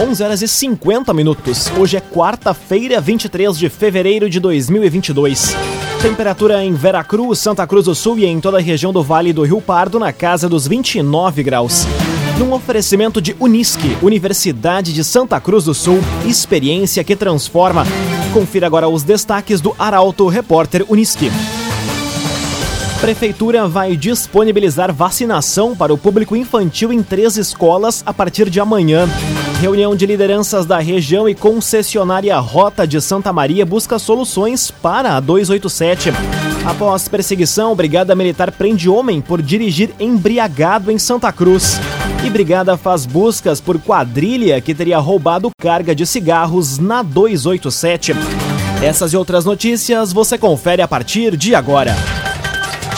11 horas e 50 minutos. Hoje é quarta-feira, 23 de fevereiro de 2022. Temperatura em Veracruz, Santa Cruz do Sul e em toda a região do Vale do Rio Pardo na casa dos 29 graus. Num oferecimento de Unisque, Universidade de Santa Cruz do Sul, experiência que transforma. Confira agora os destaques do Arauto Repórter Unisque. Prefeitura vai disponibilizar vacinação para o público infantil em três escolas a partir de amanhã. Reunião de lideranças da região e concessionária Rota de Santa Maria busca soluções para a 287. Após perseguição, Brigada Militar prende homem por dirigir embriagado em Santa Cruz. E Brigada faz buscas por quadrilha que teria roubado carga de cigarros na 287. Essas e outras notícias você confere a partir de agora.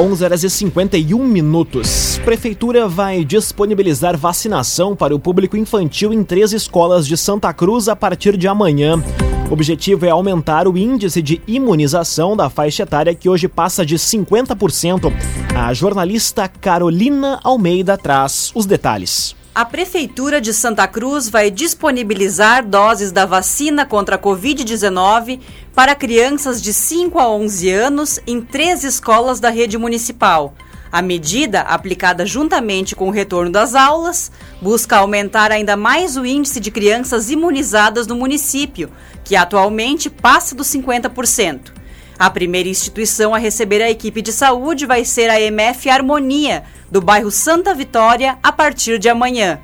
11 horas e 51 minutos. Prefeitura vai disponibilizar vacinação para o público infantil em três escolas de Santa Cruz a partir de amanhã. O objetivo é aumentar o índice de imunização da faixa etária que hoje passa de 50%. A jornalista Carolina Almeida traz os detalhes. A Prefeitura de Santa Cruz vai disponibilizar doses da vacina contra a Covid-19 para crianças de 5 a 11 anos em três escolas da rede municipal. A medida, aplicada juntamente com o retorno das aulas, busca aumentar ainda mais o índice de crianças imunizadas no município, que atualmente passa dos 50%. A primeira instituição a receber a equipe de saúde vai ser a MF Harmonia, do bairro Santa Vitória, a partir de amanhã.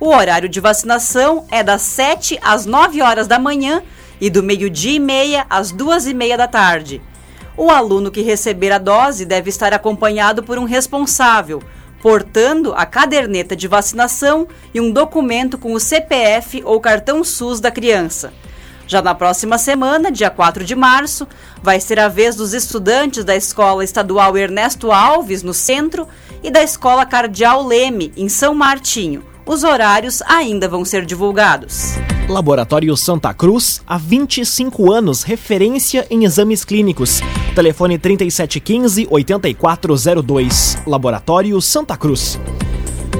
O horário de vacinação é das 7 às 9 horas da manhã e do meio-dia e meia às duas e meia da tarde. O aluno que receber a dose deve estar acompanhado por um responsável, portando a caderneta de vacinação e um documento com o CPF ou cartão SUS da criança. Já na próxima semana, dia 4 de março, vai ser a vez dos estudantes da Escola Estadual Ernesto Alves, no centro, e da Escola Cardeal Leme, em São Martinho. Os horários ainda vão ser divulgados. Laboratório Santa Cruz, há 25 anos, referência em exames clínicos. Telefone 3715-8402. Laboratório Santa Cruz.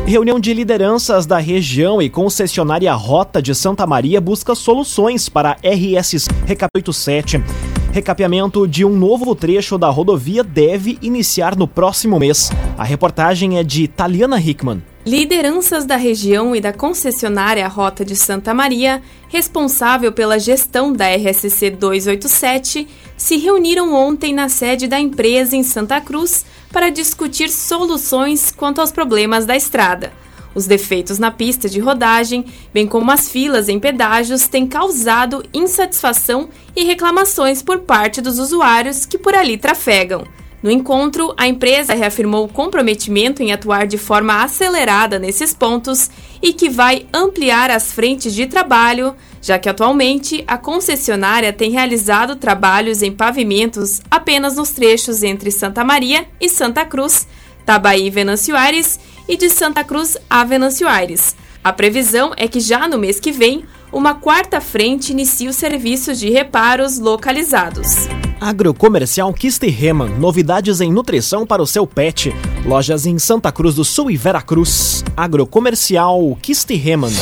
Reunião de lideranças da região e concessionária Rota de Santa Maria busca soluções para RS Recap 87. Recapeamento de um novo trecho da rodovia deve iniciar no próximo mês. A reportagem é de Taliana Hickman. Lideranças da região e da concessionária Rota de Santa Maria, responsável pela gestão da RSC 287, se reuniram ontem na sede da empresa em Santa Cruz para discutir soluções quanto aos problemas da estrada. Os defeitos na pista de rodagem, bem como as filas em pedágios, têm causado insatisfação e reclamações por parte dos usuários que por ali trafegam. No encontro, a empresa reafirmou o comprometimento em atuar de forma acelerada nesses pontos e que vai ampliar as frentes de trabalho, já que atualmente a concessionária tem realizado trabalhos em pavimentos apenas nos trechos entre Santa Maria e Santa Cruz, Tabaí e Aires e de Santa Cruz a Venâncio Aires. A previsão é que já no mês que vem, uma quarta frente inicie os serviços de reparos localizados. Agrocomercial Kisterreman, novidades em nutrição para o seu pet. Lojas em Santa Cruz do Sul e Veracruz. Agrocomercial Kisterreman.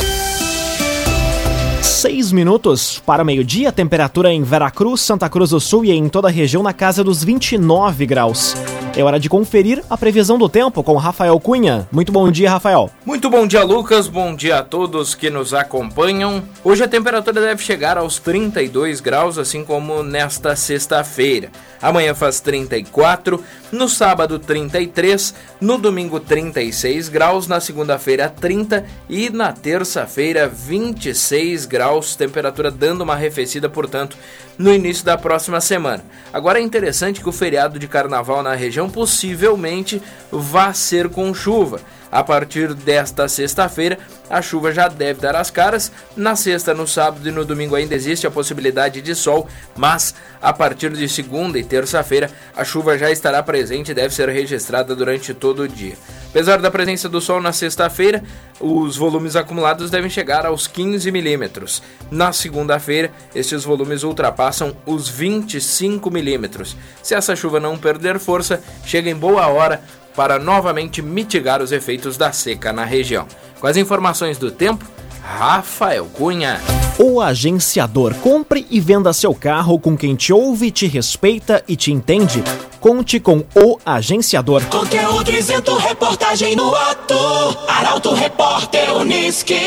Seis minutos para meio-dia, temperatura em Veracruz, Santa Cruz do Sul e em toda a região na casa dos 29 graus. É hora de conferir a previsão do tempo com Rafael Cunha. Muito bom dia, Rafael. Muito bom dia, Lucas. Bom dia a todos que nos acompanham. Hoje a temperatura deve chegar aos 32 graus, assim como nesta sexta-feira. Amanhã faz 34, no sábado 33, no domingo 36 graus, na segunda-feira 30 e na terça-feira 26 graus, temperatura dando uma arrefecida, portanto, no início da próxima semana. Agora é interessante que o feriado de carnaval na região possivelmente vá ser com chuva. A partir desta sexta-feira, a chuva já deve dar as caras. Na sexta, no sábado e no domingo ainda existe a possibilidade de sol, mas a partir de segunda e terça-feira, a chuva já estará presente e deve ser registrada durante todo o dia. Apesar da presença do sol na sexta-feira, os volumes acumulados devem chegar aos 15 milímetros. Na segunda-feira, estes volumes ultrapassam os 25 milímetros. Se essa chuva não perder força, chega em boa hora para novamente mitigar os efeitos da seca na região. Com as informações do tempo, Rafael Cunha. O agenciador compre e venda seu carro com quem te ouve, te respeita e te entende. Conte com o agenciador. Conteúdo isento, reportagem no ato. Arauto Repórter Uniski.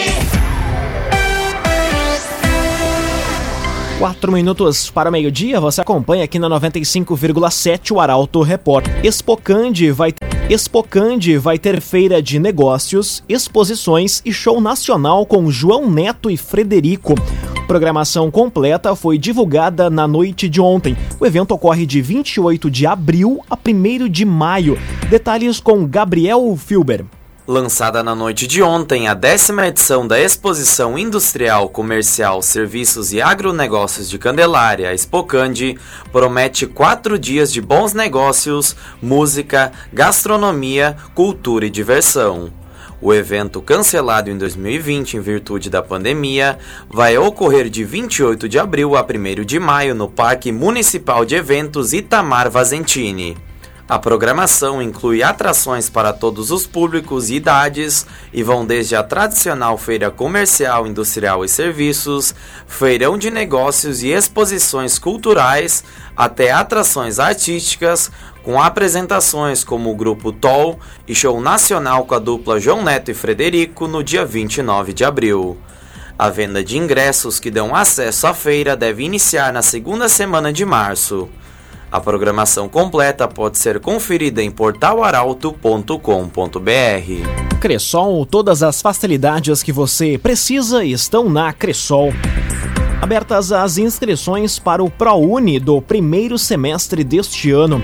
Quatro minutos para meio-dia, você acompanha aqui na 95,7 o Arauto Repórter. Expocande vai Expocande vai ter feira de negócios, exposições e show nacional com João Neto e Frederico. Programação completa foi divulgada na noite de ontem. O evento ocorre de 28 de abril a 1 de maio. Detalhes com Gabriel Filber. Lançada na noite de ontem, a décima edição da Exposição Industrial, Comercial, Serviços e Agronegócios de Candelária, Expocande, promete quatro dias de bons negócios, música, gastronomia, cultura e diversão. O evento, cancelado em 2020 em virtude da pandemia, vai ocorrer de 28 de abril a 1 de maio no Parque Municipal de Eventos Itamar Vazentini. A programação inclui atrações para todos os públicos e idades e vão desde a tradicional feira comercial, industrial e serviços, feirão de negócios e exposições culturais, até atrações artísticas, com apresentações como o grupo Toll e show nacional com a dupla João Neto e Frederico no dia 29 de abril. A venda de ingressos que dão acesso à feira deve iniciar na segunda semana de março. A programação completa pode ser conferida em portalaralto.com.br. Cressol, todas as facilidades que você precisa estão na Cressol. Abertas as inscrições para o ProUni do primeiro semestre deste ano.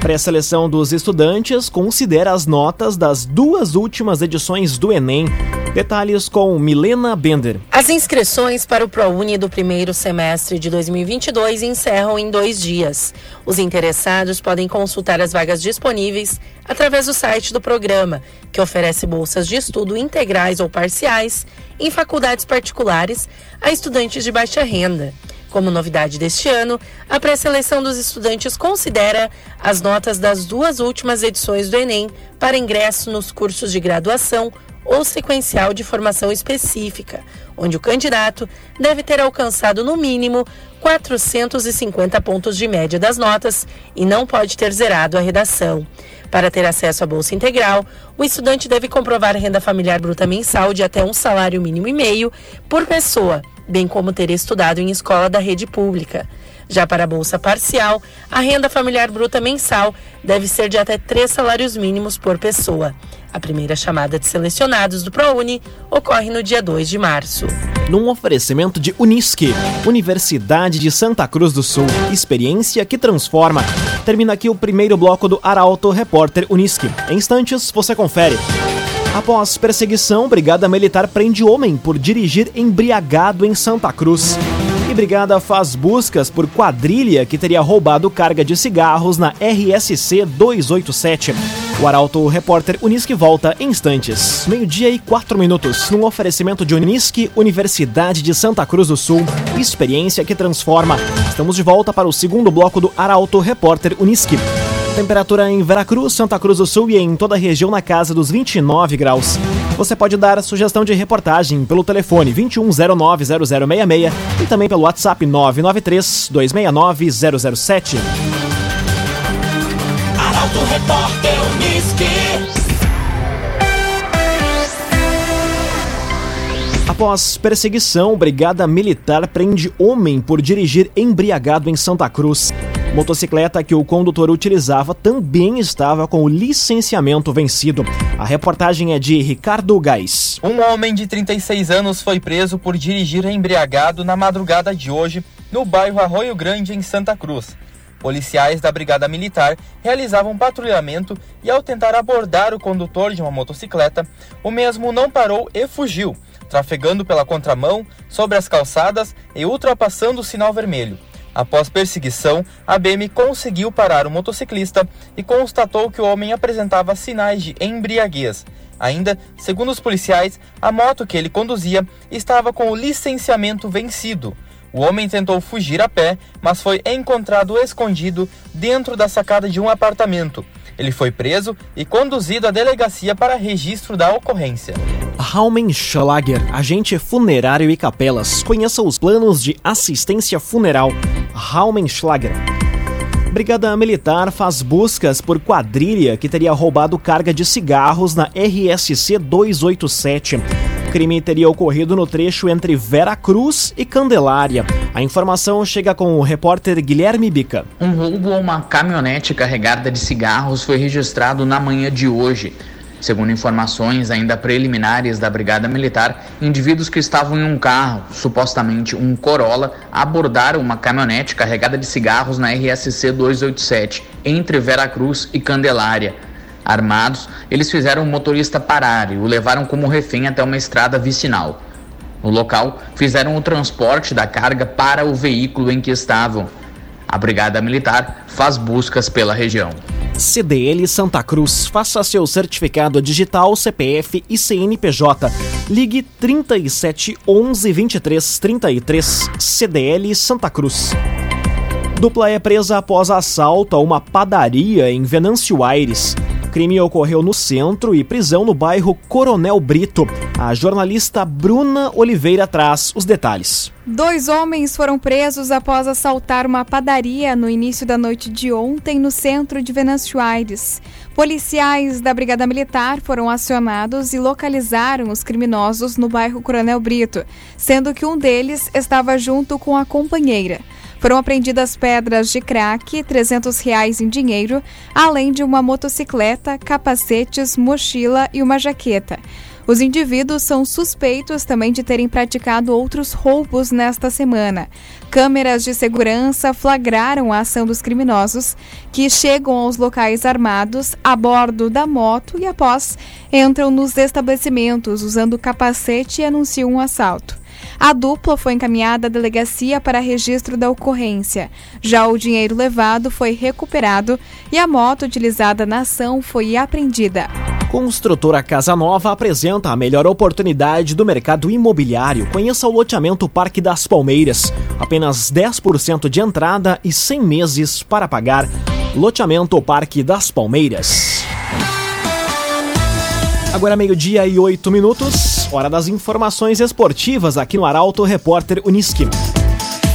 Pré-seleção dos estudantes considera as notas das duas últimas edições do Enem. Detalhes com Milena Bender. As inscrições para o ProUni do primeiro semestre de 2022 encerram em dois dias. Os interessados podem consultar as vagas disponíveis através do site do programa, que oferece bolsas de estudo integrais ou parciais em faculdades particulares a estudantes de baixa renda. Como novidade deste ano, a pré-seleção dos estudantes considera as notas das duas últimas edições do Enem para ingresso nos cursos de graduação ou sequencial de formação específica, onde o candidato deve ter alcançado no mínimo 450 pontos de média das notas e não pode ter zerado a redação. Para ter acesso à bolsa integral, o estudante deve comprovar renda familiar bruta mensal de até um salário mínimo e meio por pessoa, bem como ter estudado em escola da rede pública. Já para a bolsa parcial, a renda familiar bruta mensal deve ser de até três salários mínimos por pessoa. A primeira chamada de selecionados do ProUni ocorre no dia 2 de março. Num oferecimento de Unisque, Universidade de Santa Cruz do Sul, experiência que transforma. Termina aqui o primeiro bloco do Arauto Repórter Unisque. Em instantes, você confere. Após perseguição, Brigada Militar prende homem por dirigir embriagado em Santa Cruz. E Brigada faz buscas por quadrilha que teria roubado carga de cigarros na RSC 287. O Arauto Repórter Unisque volta em instantes. Meio-dia e quatro minutos, num oferecimento de Unisque, Universidade de Santa Cruz do Sul. Experiência que transforma. Estamos de volta para o segundo bloco do Arauto Repórter Unisque. Temperatura em Veracruz, Santa Cruz do Sul e em toda a região na casa dos 29 graus. Você pode dar sugestão de reportagem pelo telefone 21090066 e também pelo WhatsApp 993 269 007. Arauto Repórter Uniski. Após perseguição, Brigada Militar prende homem por dirigir embriagado em Santa Cruz. Motocicleta que o condutor utilizava também estava com o licenciamento vencido. A reportagem é de Ricardo Gás. Um homem de 36 anos foi preso por dirigir embriagado na madrugada de hoje no bairro Arroio Grande, em Santa Cruz. Policiais da Brigada Militar realizavam patrulhamento e, ao tentar abordar o condutor de uma motocicleta, o mesmo não parou e fugiu, trafegando pela contramão, sobre as calçadas e ultrapassando o sinal vermelho. Após perseguição, a BM conseguiu parar o motociclista e constatou que o homem apresentava sinais de embriaguez. Ainda, segundo os policiais, a moto que ele conduzia estava com o licenciamento vencido. O homem tentou fugir a pé, mas foi encontrado escondido dentro da sacada de um apartamento. Ele foi preso e conduzido à delegacia para registro da ocorrência. Raumenschlager, agente funerário e capelas. Conheça os planos de assistência funeral. Raumenschlager. Brigada Militar faz buscas por quadrilha que teria roubado carga de cigarros na RSC 287 crime teria ocorrido no trecho entre Vera Cruz e Candelária. A informação chega com o repórter Guilherme Bica. Um roubo a uma caminhonete carregada de cigarros foi registrado na manhã de hoje. Segundo informações ainda preliminares da Brigada Militar, indivíduos que estavam em um carro, supostamente um Corolla, abordaram uma caminhonete carregada de cigarros na RSC 287, entre Vera Cruz e Candelária. Armados, eles fizeram o motorista parar e o levaram como refém até uma estrada vicinal. No local, fizeram o transporte da carga para o veículo em que estavam. A Brigada Militar faz buscas pela região. CDL Santa Cruz. Faça seu certificado digital, CPF e CNPJ. Ligue 37 11 23 33. CDL Santa Cruz. Dupla é presa após assalto a uma padaria em Venâncio Aires. Crime ocorreu no centro e prisão no bairro Coronel Brito. A jornalista Bruna Oliveira traz os detalhes. Dois homens foram presos após assaltar uma padaria no início da noite de ontem no centro de Venâncio Aires. Policiais da Brigada Militar foram acionados e localizaram os criminosos no bairro Coronel Brito, sendo que um deles estava junto com a companheira. Foram apreendidas pedras de crack, 300 reais em dinheiro, além de uma motocicleta, capacetes, mochila e uma jaqueta. Os indivíduos são suspeitos também de terem praticado outros roubos nesta semana. Câmeras de segurança flagraram a ação dos criminosos, que chegam aos locais armados a bordo da moto e, após, entram nos estabelecimentos usando capacete e anunciam um assalto. A dupla foi encaminhada à delegacia para registro da ocorrência. Já o dinheiro levado foi recuperado e a moto utilizada na ação foi apreendida. Construtora Casa Nova apresenta a melhor oportunidade do mercado imobiliário. Conheça o loteamento Parque das Palmeiras. Apenas 10% de entrada e 100 meses para pagar. Loteamento Parque das Palmeiras. Agora meio-dia e oito minutos, hora das informações esportivas aqui no Arauto Repórter Uniski.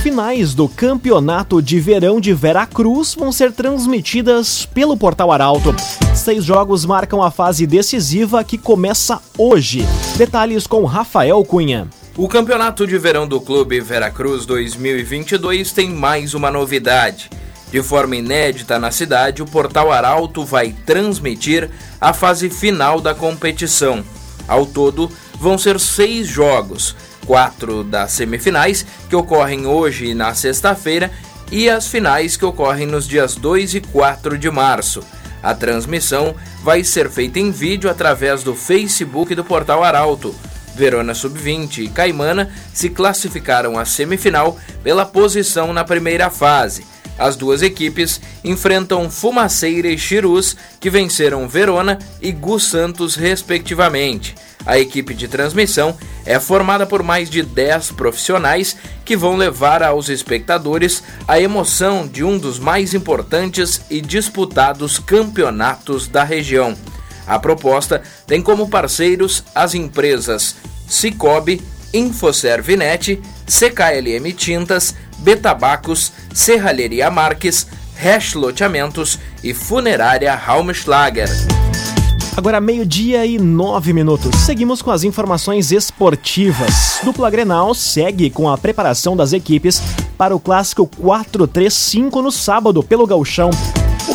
Finais do Campeonato de Verão de Veracruz vão ser transmitidas pelo Portal Arauto. Seis jogos marcam a fase decisiva que começa hoje. Detalhes com Rafael Cunha. O Campeonato de Verão do Clube Veracruz 2022 tem mais uma novidade. De forma inédita na cidade, o Portal Arauto vai transmitir a fase final da competição. Ao todo, vão ser seis jogos, quatro das semifinais, que ocorrem hoje na sexta-feira, e as finais que ocorrem nos dias 2 e 4 de março. A transmissão vai ser feita em vídeo através do Facebook do Portal Arauto. Verona Sub-20 e Caimana se classificaram à semifinal pela posição na primeira fase. As duas equipes enfrentam Fumaceira e Chirus, que venceram Verona e Gu Santos, respectivamente. A equipe de transmissão é formada por mais de 10 profissionais que vão levar aos espectadores a emoção de um dos mais importantes e disputados campeonatos da região. A proposta tem como parceiros as empresas Cicobi, Infoservinet, CKLM Tintas, Betabacos, Serralheria Marques, Hash Loteamentos e Funerária Raumschlager. Agora meio-dia e nove minutos. Seguimos com as informações esportivas. Dupla Grenal segue com a preparação das equipes para o clássico 4-3-5 no sábado pelo Gauchão.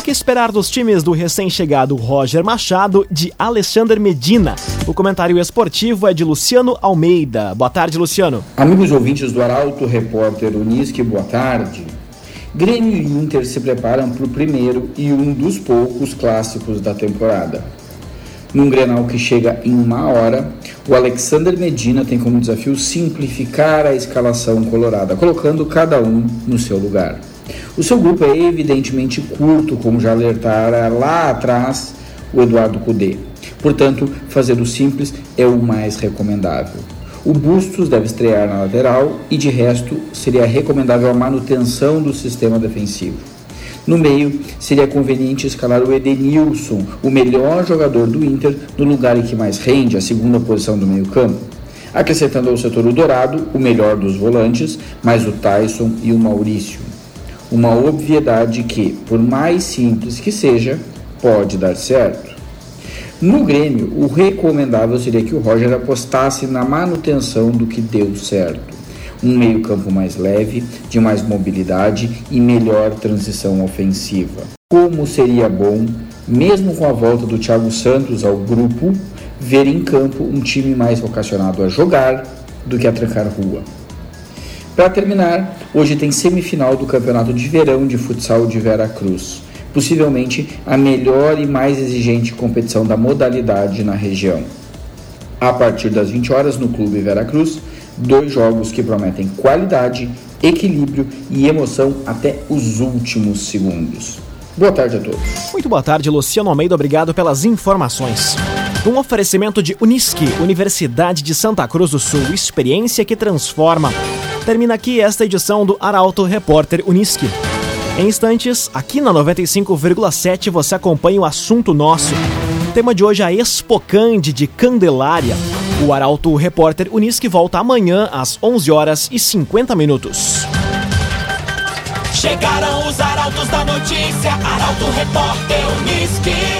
O que esperar dos times do recém-chegado Roger Machado de Alexander Medina? O comentário esportivo é de Luciano Almeida. Boa tarde, Luciano. Amigos ouvintes do Arauto, repórter Unisque, boa tarde. Grêmio e Inter se preparam para o primeiro e um dos poucos clássicos da temporada. Num Grenal que chega em uma hora, o Alexander Medina tem como desafio simplificar a escalação colorada, colocando cada um no seu lugar. O seu grupo é evidentemente curto, como já alertara lá atrás o Eduardo Cudê. Portanto, fazer o simples é o mais recomendável. O Bustos deve estrear na lateral e, de resto, seria recomendável a manutenção do sistema defensivo. No meio, seria conveniente escalar o Edenilson, o melhor jogador do Inter, no lugar em que mais rende, a segunda posição do meio-campo. Acrescentando ao setor o Dourado, o melhor dos volantes, mais o Tyson e o Maurício. Uma obviedade que, por mais simples que seja, pode dar certo. No Grêmio, o recomendável seria que o Roger apostasse na manutenção do que deu certo um meio-campo mais leve, de mais mobilidade e melhor transição ofensiva. Como seria bom, mesmo com a volta do Thiago Santos ao grupo, ver em campo um time mais vocacionado a jogar do que a trancar rua. Para terminar, hoje tem semifinal do Campeonato de Verão de Futsal de Vera Cruz, possivelmente a melhor e mais exigente competição da modalidade na região. A partir das 20 horas no Clube Vera Cruz, Dois jogos que prometem qualidade, equilíbrio e emoção até os últimos segundos. Boa tarde a todos. Muito boa tarde, Luciano Almeida. Obrigado pelas informações. Um oferecimento de Unisque, Universidade de Santa Cruz do Sul, experiência que transforma. Termina aqui esta edição do Arauto Repórter Unisque. Em instantes, aqui na 95,7 você acompanha o assunto nosso. O tema de hoje é a Expocande de Candelária. O Arauto Repórter Unisque volta amanhã às 11 horas e 50 minutos. Chegaram os arautos da notícia, Arauto Repórter Unisque.